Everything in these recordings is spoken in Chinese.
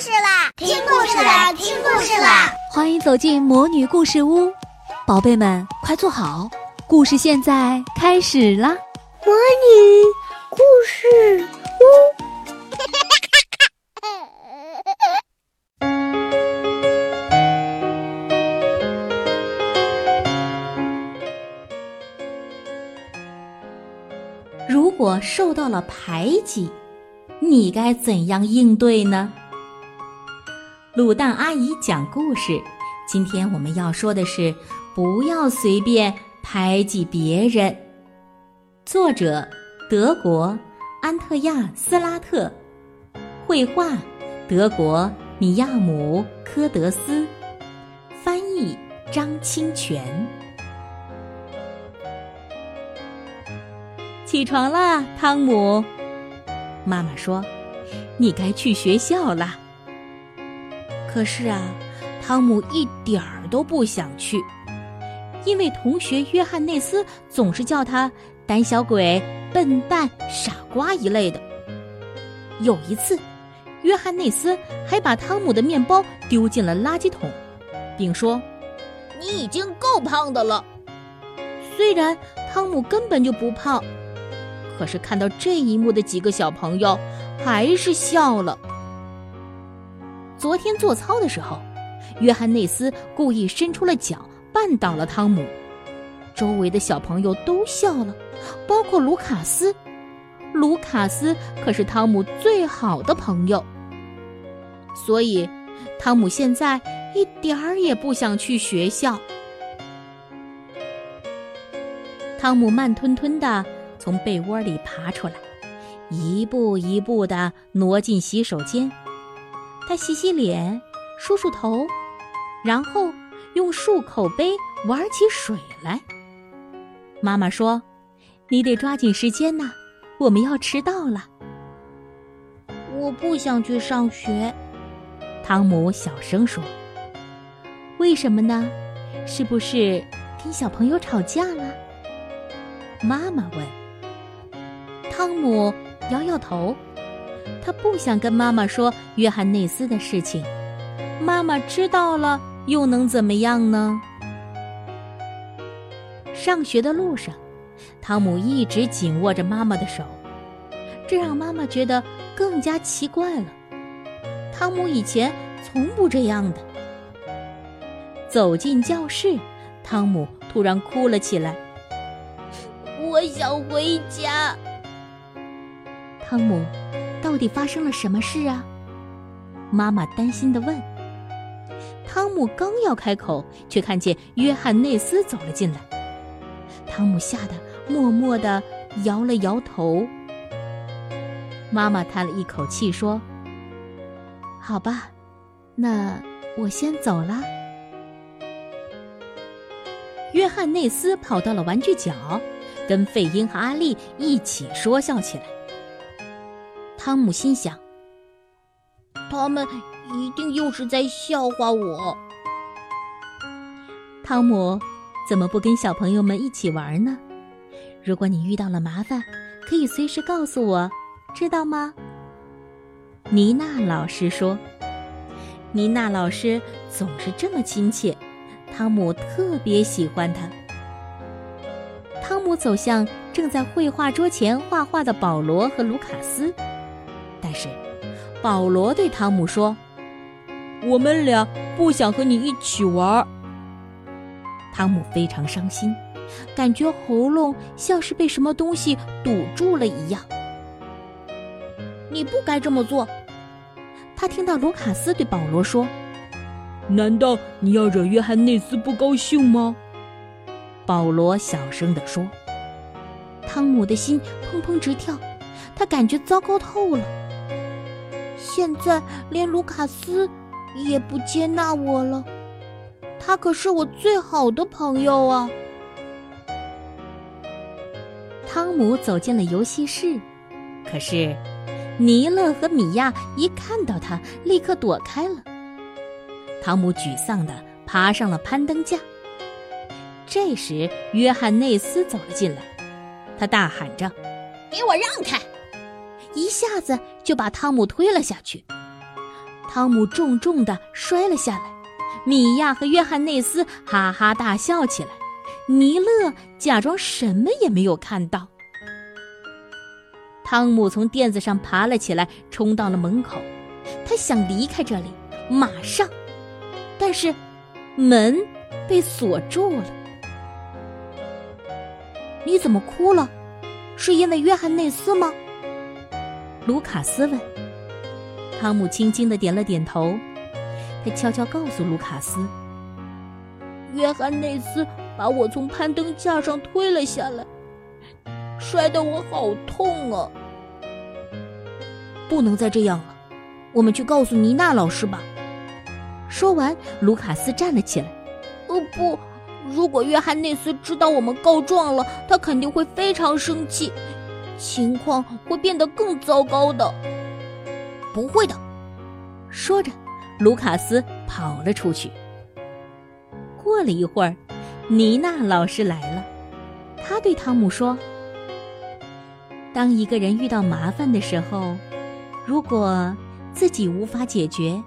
事啦！听故事啦！听故事啦！欢迎走进魔女故事屋，宝贝们快坐好，故事现在开始啦！魔女故事屋。如果受到了排挤，你该怎样应对呢？卤蛋阿姨讲故事，今天我们要说的是不要随便排挤别人。作者：德国安特亚斯拉特，绘画：德国米亚姆科德斯，翻译：张清泉。起床啦，汤姆。妈妈说：“你该去学校啦。”可是啊，汤姆一点儿都不想去，因为同学约翰内斯总是叫他“胆小鬼”“笨蛋”“傻瓜”一类的。有一次，约翰内斯还把汤姆的面包丢进了垃圾桶，并说：“你已经够胖的了。”虽然汤姆根本就不胖。可是看到这一幕的几个小朋友还是笑了。昨天做操的时候，约翰内斯故意伸出了脚绊倒了汤姆，周围的小朋友都笑了，包括卢卡斯。卢卡斯可是汤姆最好的朋友，所以汤姆现在一点儿也不想去学校。汤姆慢吞吞的。从被窝里爬出来，一步一步的挪进洗手间。他洗洗脸，梳梳头，然后用漱口杯玩起水来。妈妈说：“你得抓紧时间呐，我们要迟到了。”我不想去上学，汤姆小声说：“为什么呢？是不是跟小朋友吵架了？”妈妈问。汤姆摇摇头，他不想跟妈妈说约翰内斯的事情。妈妈知道了又能怎么样呢？上学的路上，汤姆一直紧握着妈妈的手，这让妈妈觉得更加奇怪了。汤姆以前从不这样的。走进教室，汤姆突然哭了起来：“我想回家。”汤姆，到底发生了什么事啊？妈妈担心的问。汤姆刚要开口，却看见约翰内斯走了进来。汤姆吓得默默的摇了摇头。妈妈叹了一口气说：“好吧，那我先走了。”约翰内斯跑到了玩具角，跟费英和阿丽一起说笑起来。汤姆心想：“他们一定又是在笑话我。”汤姆怎么不跟小朋友们一起玩呢？如果你遇到了麻烦，可以随时告诉我，知道吗？妮娜老师说：“妮娜老师总是这么亲切，汤姆特别喜欢她。”汤姆走向正在绘画桌前画画的保罗和卢卡斯。是，保罗对汤姆说：“我们俩不想和你一起玩。”汤姆非常伤心，感觉喉咙像是被什么东西堵住了一样。你不该这么做。他听到卢卡斯对保罗说：“难道你要惹约翰内斯不高兴吗？”保罗小声地说。汤姆的心砰砰直跳，他感觉糟糕透了。现在连卢卡斯也不接纳我了，他可是我最好的朋友啊！汤姆走进了游戏室，可是尼勒和米娅一看到他，立刻躲开了。汤姆沮丧地爬上了攀登架。这时，约翰内斯走了进来，他大喊着：“给我让开！”一下子就把汤姆推了下去，汤姆重重的摔了下来，米娅和约翰内斯哈哈大笑起来，尼勒假装什么也没有看到。汤姆从垫子上爬了起来，冲到了门口，他想离开这里，马上，但是门被锁住了。你怎么哭了？是因为约翰内斯吗？卢卡斯问。汤姆轻轻的点了点头，他悄悄告诉卢卡斯：“约翰内斯把我从攀登架上推了下来，摔得我好痛啊！不能再这样了，我们去告诉妮娜老师吧。”说完，卢卡斯站了起来。“哦不，如果约翰内斯知道我们告状了，他肯定会非常生气，情况会变得更糟糕的。”不会的，说着，卢卡斯跑了出去。过了一会儿，妮娜老师来了，她对汤姆说：“当一个人遇到麻烦的时候，如果自己无法解决，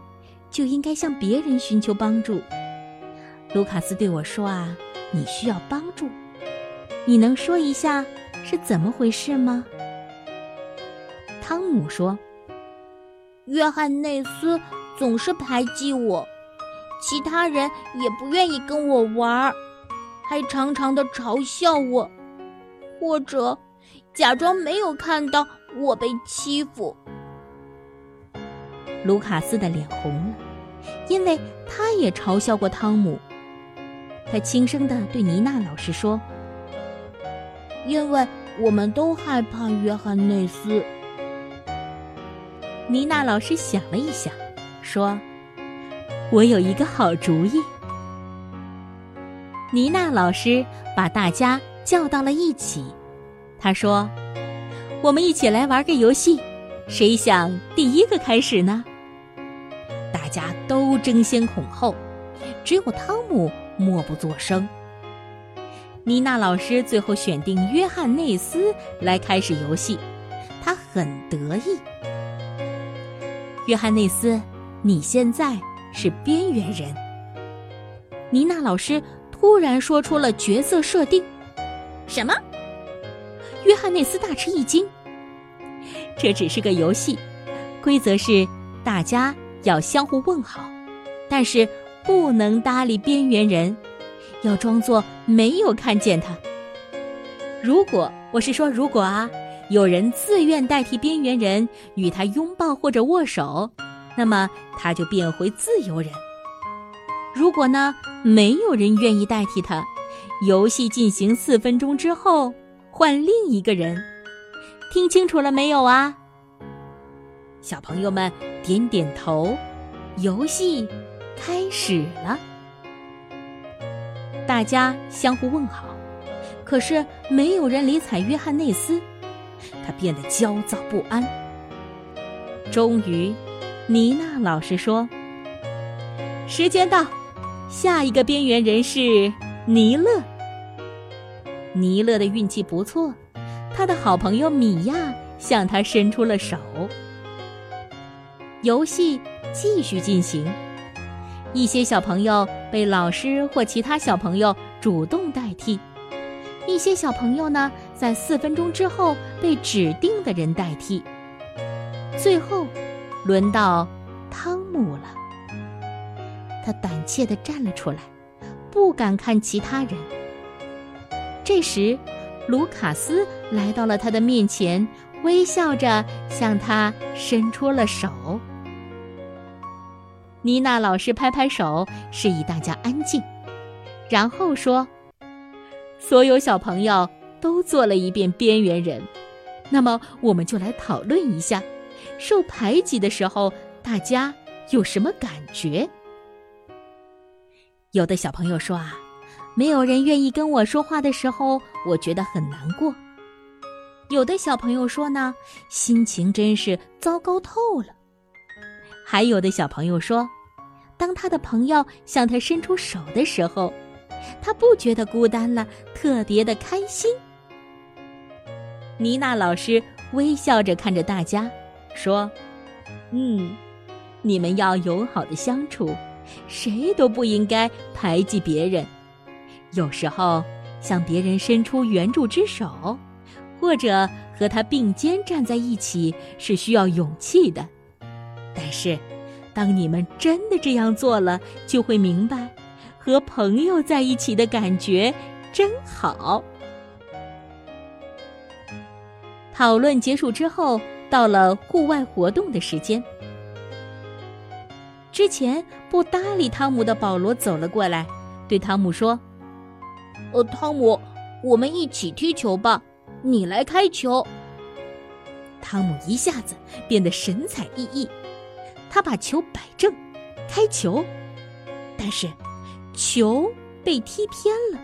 就应该向别人寻求帮助。”卢卡斯对我说：“啊，你需要帮助，你能说一下是怎么回事吗？”汤姆说。约翰内斯总是排挤我，其他人也不愿意跟我玩，还常常的嘲笑我，或者假装没有看到我被欺负。卢卡斯的脸红了，因为他也嘲笑过汤姆。他轻声的对妮娜老师说：“因为我们都害怕约翰内斯。”妮娜老师想了一想，说：“我有一个好主意。”妮娜老师把大家叫到了一起，她说：“我们一起来玩个游戏，谁想第一个开始呢？”大家都争先恐后，只有汤姆默不作声。妮娜老师最后选定约翰内斯来开始游戏，他很得意。约翰内斯，你现在是边缘人。妮娜老师突然说出了角色设定。什么？约翰内斯大吃一惊。这只是个游戏，规则是大家要相互问好，但是不能搭理边缘人，要装作没有看见他。如果我是说如果啊。有人自愿代替边缘人与他拥抱或者握手，那么他就变回自由人。如果呢，没有人愿意代替他，游戏进行四分钟之后换另一个人。听清楚了没有啊？小朋友们点点头。游戏开始了，大家相互问好，可是没有人理睬约翰内斯。他变得焦躁不安。终于，妮娜老师说：“时间到，下一个边缘人是尼勒。尼勒的运气不错，他的好朋友米娅向他伸出了手。游戏继续进行，一些小朋友被老师或其他小朋友主动代替。”一些小朋友呢，在四分钟之后被指定的人代替。最后，轮到汤姆了。他胆怯地站了出来，不敢看其他人。这时，卢卡斯来到了他的面前，微笑着向他伸出了手。妮娜老师拍拍手，示意大家安静，然后说。所有小朋友都做了一遍边缘人，那么我们就来讨论一下，受排挤的时候大家有什么感觉？有的小朋友说啊，没有人愿意跟我说话的时候，我觉得很难过。有的小朋友说呢，心情真是糟糕透了。还有的小朋友说，当他的朋友向他伸出手的时候。他不觉得孤单了，特别的开心。妮娜老师微笑着看着大家，说：“嗯，你们要友好的相处，谁都不应该排挤别人。有时候向别人伸出援助之手，或者和他并肩站在一起，是需要勇气的。但是，当你们真的这样做了，就会明白，和朋友在一起的感觉真好。讨论结束之后，到了户外活动的时间。之前不搭理汤姆的保罗走了过来，对汤姆说：“呃，汤姆，我们一起踢球吧，你来开球。”汤姆一下子变得神采奕奕，他把球摆正，开球，但是球被踢偏了，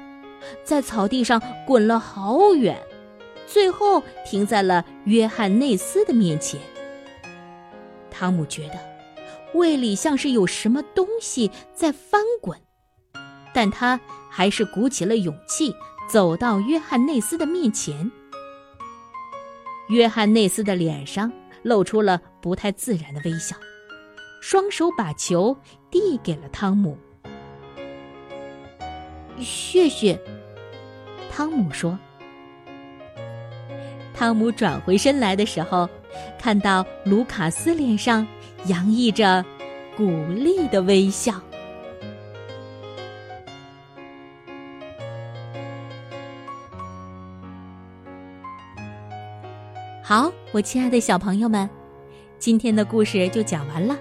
在草地上滚了好远。最后停在了约翰内斯的面前。汤姆觉得胃里像是有什么东西在翻滚，但他还是鼓起了勇气走到约翰内斯的面前。约翰内斯的脸上露出了不太自然的微笑，双手把球递给了汤姆。谢谢，汤姆说。汤姆转回身来的时候，看到卢卡斯脸上洋溢着鼓励的微笑。好，我亲爱的小朋友们，今天的故事就讲完了，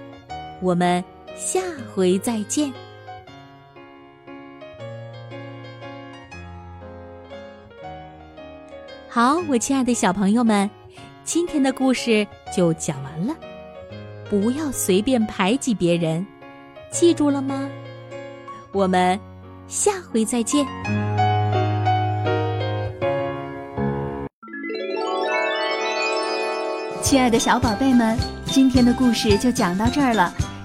我们下回再见。好，我亲爱的小朋友们，今天的故事就讲完了。不要随便排挤别人，记住了吗？我们下回再见。亲爱的小宝贝们，今天的故事就讲到这儿了。